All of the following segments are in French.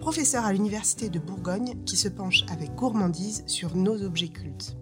professeur à l'Université de Bourgogne, qui se penche avec gourmandise sur nos objets cultes.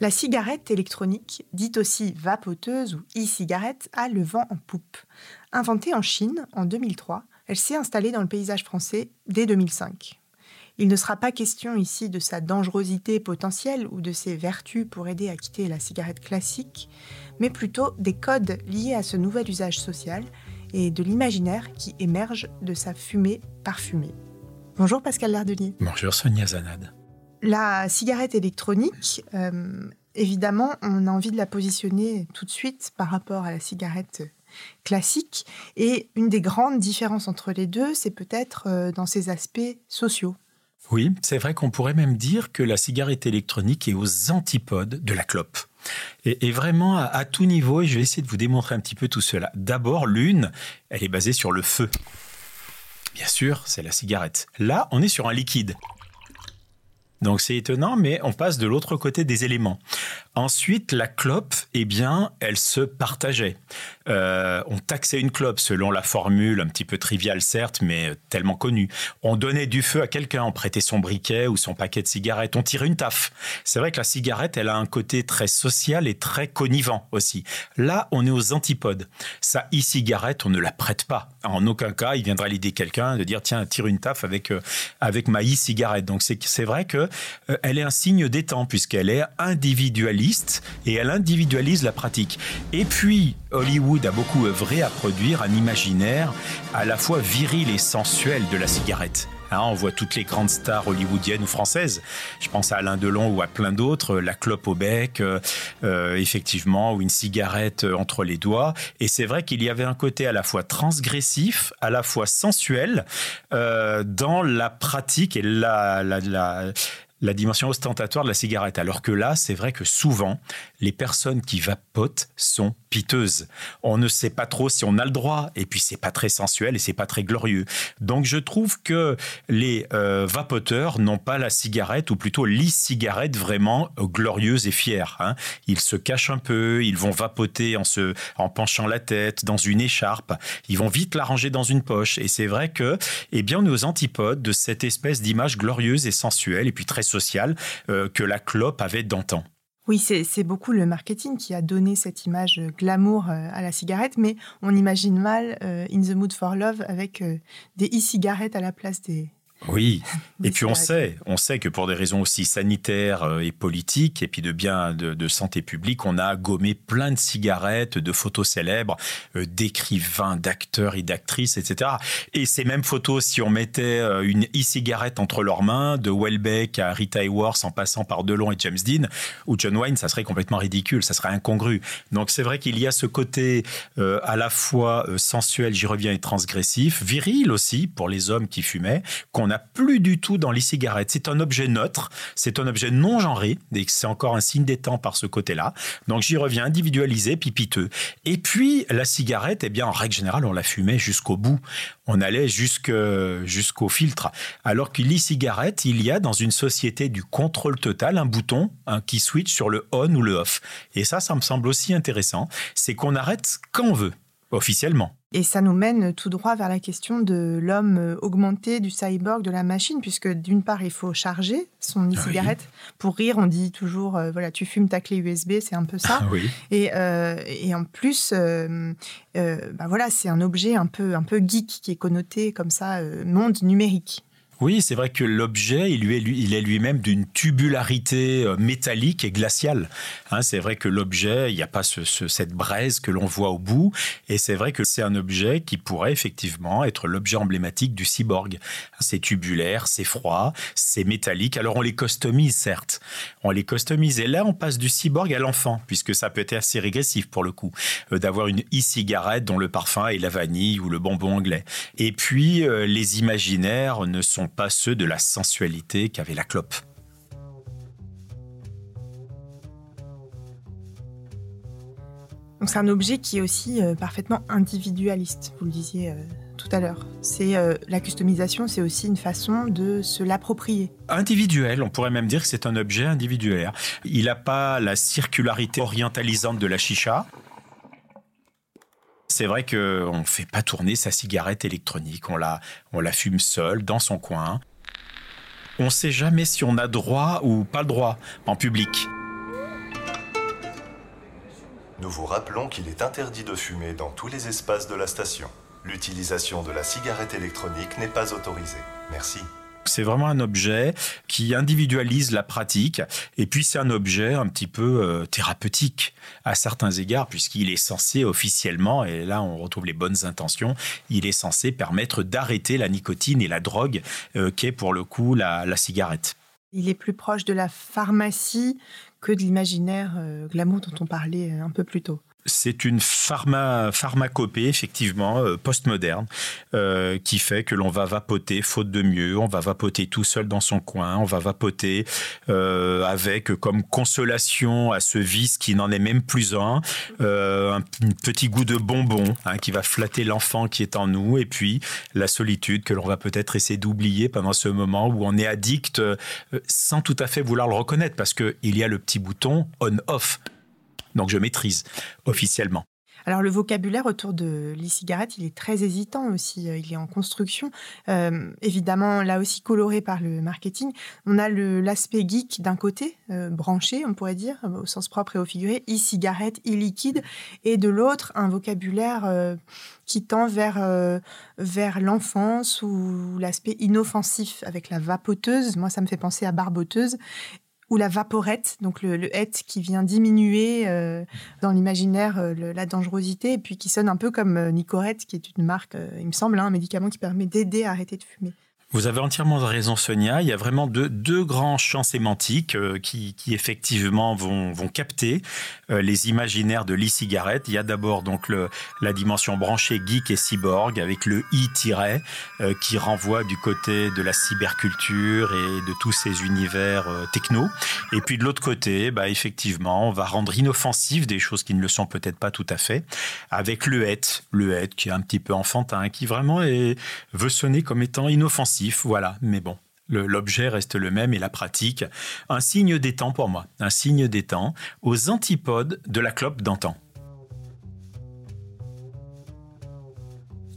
La cigarette électronique, dite aussi vapoteuse ou e-cigarette, a le vent en poupe. Inventée en Chine en 2003, elle s'est installée dans le paysage français dès 2005. Il ne sera pas question ici de sa dangerosité potentielle ou de ses vertus pour aider à quitter la cigarette classique, mais plutôt des codes liés à ce nouvel usage social et de l'imaginaire qui émerge de sa fumée parfumée. Bonjour Pascal Lardelier. Bonjour Sonia Zanad. La cigarette électronique, euh, évidemment, on a envie de la positionner tout de suite par rapport à la cigarette classique. Et une des grandes différences entre les deux, c'est peut-être euh, dans ses aspects sociaux. Oui, c'est vrai qu'on pourrait même dire que la cigarette électronique est aux antipodes de la clope. Et, vraiment à, tout niveau, et je vais essayer de vous démontrer un petit peu tout cela. D'abord, l'une, elle est basée sur le feu. Bien sûr, c'est la cigarette. Là, on est sur un liquide. Donc c'est étonnant, mais on passe de l'autre côté des éléments. Ensuite, la clope, eh bien, elle se partageait. Euh, on taxait une clope selon la formule, un petit peu triviale certes, mais tellement connue. On donnait du feu à quelqu'un, on prêtait son briquet ou son paquet de cigarettes, on tirait une taffe. C'est vrai que la cigarette, elle a un côté très social et très connivant aussi. Là, on est aux antipodes. Sa e-cigarette, on ne la prête pas. En aucun cas, il viendra l'idée quelqu'un de dire tiens, tire une taffe avec, euh, avec ma e-cigarette. Donc c'est vrai que euh, elle est un signe des temps puisqu'elle est individualiste et elle individualise la pratique. Et puis, Hollywood a beaucoup œuvré à produire un imaginaire à la fois viril et sensuel de la cigarette. Hein, on voit toutes les grandes stars hollywoodiennes ou françaises. Je pense à Alain Delon ou à plein d'autres, la clope au bec, euh, euh, effectivement, ou une cigarette euh, entre les doigts. Et c'est vrai qu'il y avait un côté à la fois transgressif, à la fois sensuel dans la pratique et la dimension ostentatoire de la cigarette. Alors que là, c'est vrai que souvent, les personnes qui vapotent sont piteuses. On ne sait pas trop si on a le droit, et puis c'est pas très sensuel et c'est pas très glorieux. Donc je trouve que les euh, vapoteurs n'ont pas la cigarette, ou plutôt l'e-cigarette vraiment euh, glorieuse et fière. Hein. Ils se cachent un peu, ils vont vapoter en se, en penchant la tête dans une écharpe. Ils vont vite la ranger dans une poche. Et c'est vrai que, eh bien, aux antipodes de cette espèce d'image glorieuse et sensuelle, et puis très sociale euh, que la clope avait d'antan. Oui, c'est beaucoup le marketing qui a donné cette image glamour euh, à la cigarette, mais on imagine mal euh, In the Mood for Love avec des e-cigarettes à la place des, oui, et puis on sait, on sait que pour des raisons aussi sanitaires euh, et politiques, et puis de bien de, santé publique, on a gommé plein de cigarettes, de photos célèbres, euh, d'écrivains, d'acteurs et d'actrices, etc. Et ces mêmes photos, si on mettait euh, une e-cigarette entre leurs mains, de Welbeck à Rita Hayworth en passant par Delon et James Dean, ou John Wayne, ça serait complètement ridicule, ça serait incongru. Donc c'est vrai qu'il y a ce côté à la fois sensuel, j'y reviens, et transgressif, viril aussi pour les hommes qui fumaient, qu'on plus du tout dans l'e-cigarette. C'est un objet neutre, c'est un objet non genré, et c'est encore un signe des temps par ce côté-là. Donc j'y reviens, individualisé, pipiteux. Et puis la cigarette, eh bien en règle générale, on la fumait jusqu'au bout. On allait jusqu'au filtre. Alors que l'e-cigarette, il y a dans une société du contrôle total un bouton qui switch sur le on ou le off. Et ça, ça me semble aussi intéressant. C'est qu'on arrête quand on veut, officiellement. Et ça nous mène tout droit vers la question de l'homme euh, augmenté, du cyborg, de la machine, puisque d'une part, il faut charger son e-cigarette. Pour rire, on dit toujours, euh, voilà, tu fumes ta clé USB, c'est un peu ça. Ah et, euh, et, en plus, bah voilà, c'est un objet un peu, un peu geek qui est connoté comme ça, monde numérique. Oui, c'est vrai que l'objet, il, est lui-même d'une tubularité euh, métallique et glaciale. Hein, c'est vrai que l'objet, il n'y a pas cette braise que l'on voit au bout, et c'est vrai que c'est un objet qui pourrait effectivement être l'objet emblématique du cyborg. C'est tubulaire, c'est froid, c'est métallique. Alors on les customise, certes. On les customise, et là on passe du cyborg à l'enfant, puisque ça peut être assez régressif pour le coup, euh, d'avoir une e-cigarette dont le parfum est la vanille ou le bonbon anglais. Et puis euh, les imaginaires ne sont pas ceux de la sensualité qu'avait la clope. Donc c'est un objet qui est aussi euh, parfaitement individualiste, vous le disiez euh, tout à l'heure. C'est euh, la customisation, c'est aussi une façon de se l'approprier. Individuel, on pourrait même dire que c'est un objet individuel. Il n'a pas la circularité orientalisante de la chicha. C'est vrai qu'on ne fait pas tourner sa cigarette électronique, on la, fume seul, dans son coin. On ne sait jamais si on a droit ou pas le droit en public. Nous vous rappelons qu'il est interdit de fumer dans tous les espaces de la station. L'utilisation de la cigarette électronique n'est pas autorisée. Merci. C'est vraiment un objet qui individualise la pratique et puis c'est un objet un petit peu euh, thérapeutique à certains égards puisqu'il est censé officiellement, et là on retrouve les bonnes intentions, il est censé permettre d'arrêter la nicotine et la drogue euh, qu'est pour le coup la, cigarette. Il est plus proche de la pharmacie que de l'imaginaire euh, glamour dont on parlait un peu plus tôt c'est une pharma, pharmacopée, effectivement, euh, postmoderne, euh, qui fait que l'on va vapoter faute de mieux, on va vapoter tout seul dans son coin, on va vapoter euh, avec comme consolation à ce vice qui n'en est même plus un, un, petit goût de bonbon hein, qui va flatter l'enfant qui est en nous, et puis la solitude que l'on va peut-être essayer d'oublier pendant ce moment où on est addict sans tout à fait vouloir le reconnaître, parce qu'il y a le petit bouton on-off. Donc je maîtrise officiellement. Alors le vocabulaire autour de l'e-cigarette, il est très hésitant aussi, euh, il est en construction. Euh, évidemment, là aussi coloré par le marketing. On a l'aspect geek d'un côté, euh, branché, on pourrait dire, au sens propre et au figuré, e-cigarette, e-liquide, et de l'autre, un vocabulaire qui tend vers, vers l'enfance ou l'aspect inoffensif avec la vapoteuse. Moi, ça me fait penser à barboteuse ou la vaporette, donc le, le qui vient diminuer euh, dans l'imaginaire euh, la dangerosité, et puis qui sonne un peu comme euh, Nicorette, qui est une marque, il me semble, hein, un médicament qui permet d'aider à arrêter de fumer. Vous avez entièrement raison, Sonia. Il y a vraiment deux, grands champs sémantiques euh, qui, effectivement vont, capter euh, les imaginaires de l'e-cigarette. Il y a d'abord donc la dimension branchée geek et cyborg avec le i- euh, qui renvoie du côté de la cyberculture et de tous ces univers techno. Et puis de l'autre côté, bah, effectivement, on va rendre inoffensif des choses qui ne le sont peut-être pas tout à fait avec le het, le het qui est un petit peu enfantin, qui vraiment est, veut sonner comme étant inoffensif voilà. Mais bon, l'objet reste le même et la pratique, un signe des temps pour moi, un signe des temps, aux antipodes de la clope d'antan.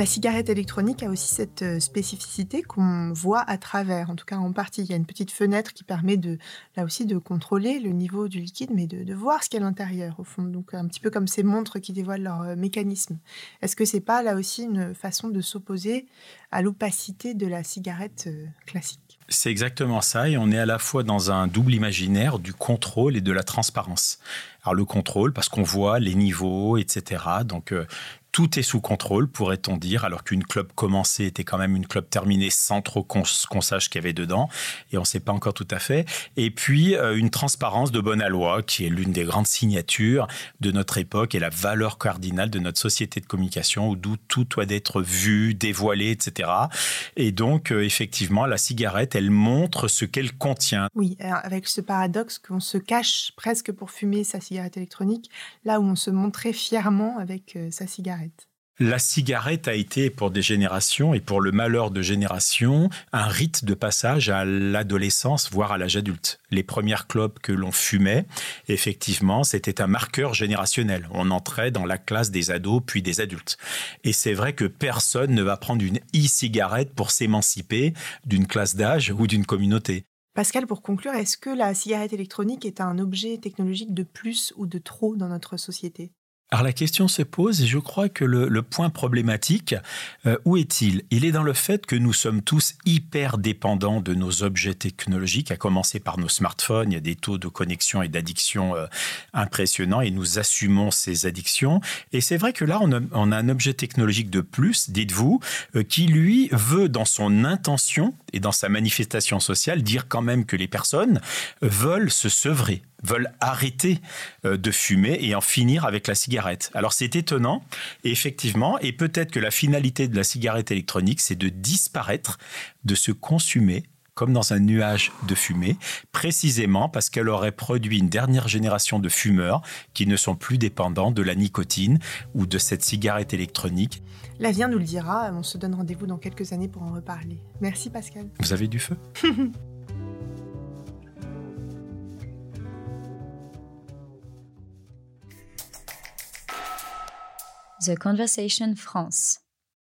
La cigarette électronique a aussi cette euh, spécificité qu'on voit à travers, en tout cas en partie. Il y a une petite fenêtre qui permet de, là aussi de contrôler le niveau du liquide, mais de, voir ce qu'il y a à l'intérieur, au fond. Donc un petit peu comme ces montres qui dévoilent leur euh, mécanisme. Est-ce que c'est pas là aussi une façon de s'opposer à l'opacité de la cigarette euh, classique? C'est exactement ça, et on est à la fois dans un double imaginaire du contrôle et de la transparence. Alors le contrôle, parce qu'on voit les niveaux, etc. Donc tout est sous contrôle, pourrait-on dire, alors qu'une club commencée était quand même une club terminée sans trop qu'on sache qu'il y avait dedans, et on ne sait pas encore tout à fait. Et puis, euh, une transparence de bonne loi, qui est l'une des grandes signatures de notre époque et la valeur cardinale de notre société de communication, où d'où tout doit être vu, dévoilé, etc. Et donc, euh, effectivement, la cigarette, elle montre ce qu'elle contient. Oui, avec ce paradoxe qu'on se cache presque pour fumer sa cigarette électronique, là où on se montrait fièrement avec euh, sa cigarette. La cigarette a été pour des générations et pour le malheur de générations un rite de passage à l'adolescence, voire à l'âge adulte. Les premières clopes que l'on fumait, effectivement, c'était un marqueur générationnel. On entrait dans la classe des ados puis des adultes. Et c'est vrai que personne ne va prendre une e-cigarette pour s'émanciper d'une classe d'âge ou d'une communauté. Pascal, pour conclure, est-ce que la cigarette électronique est un objet technologique de plus ou de trop dans notre société? Alors la question se pose et je crois que le, point problématique, euh, où est-il? Il est dans le fait que nous sommes tous hyper dépendants de nos objets technologiques, à commencer par nos smartphones. Il y a des taux de connexion et d'addiction euh, impressionnants et nous assumons ces addictions. Et c'est vrai que là, on a, un objet technologique de plus, dites-vous, euh, qui lui veut dans son intention et dans sa manifestation sociale dire quand même que les personnes veulent se sevrer veulent arrêter euh, de fumer et en finir avec la cigarette. Alors c'est étonnant, effectivement, et peut-être que la finalité de la cigarette électronique, c'est de disparaître, de se consumer comme dans un nuage de fumée, précisément parce qu'elle aurait produit une dernière génération de fumeurs qui ne sont plus dépendants de la nicotine ou de cette cigarette électronique. L'avenir nous le dira, on se donne rendez-vous dans quelques années pour en reparler. Merci Pascal. Vous avez du feu The Conversation France.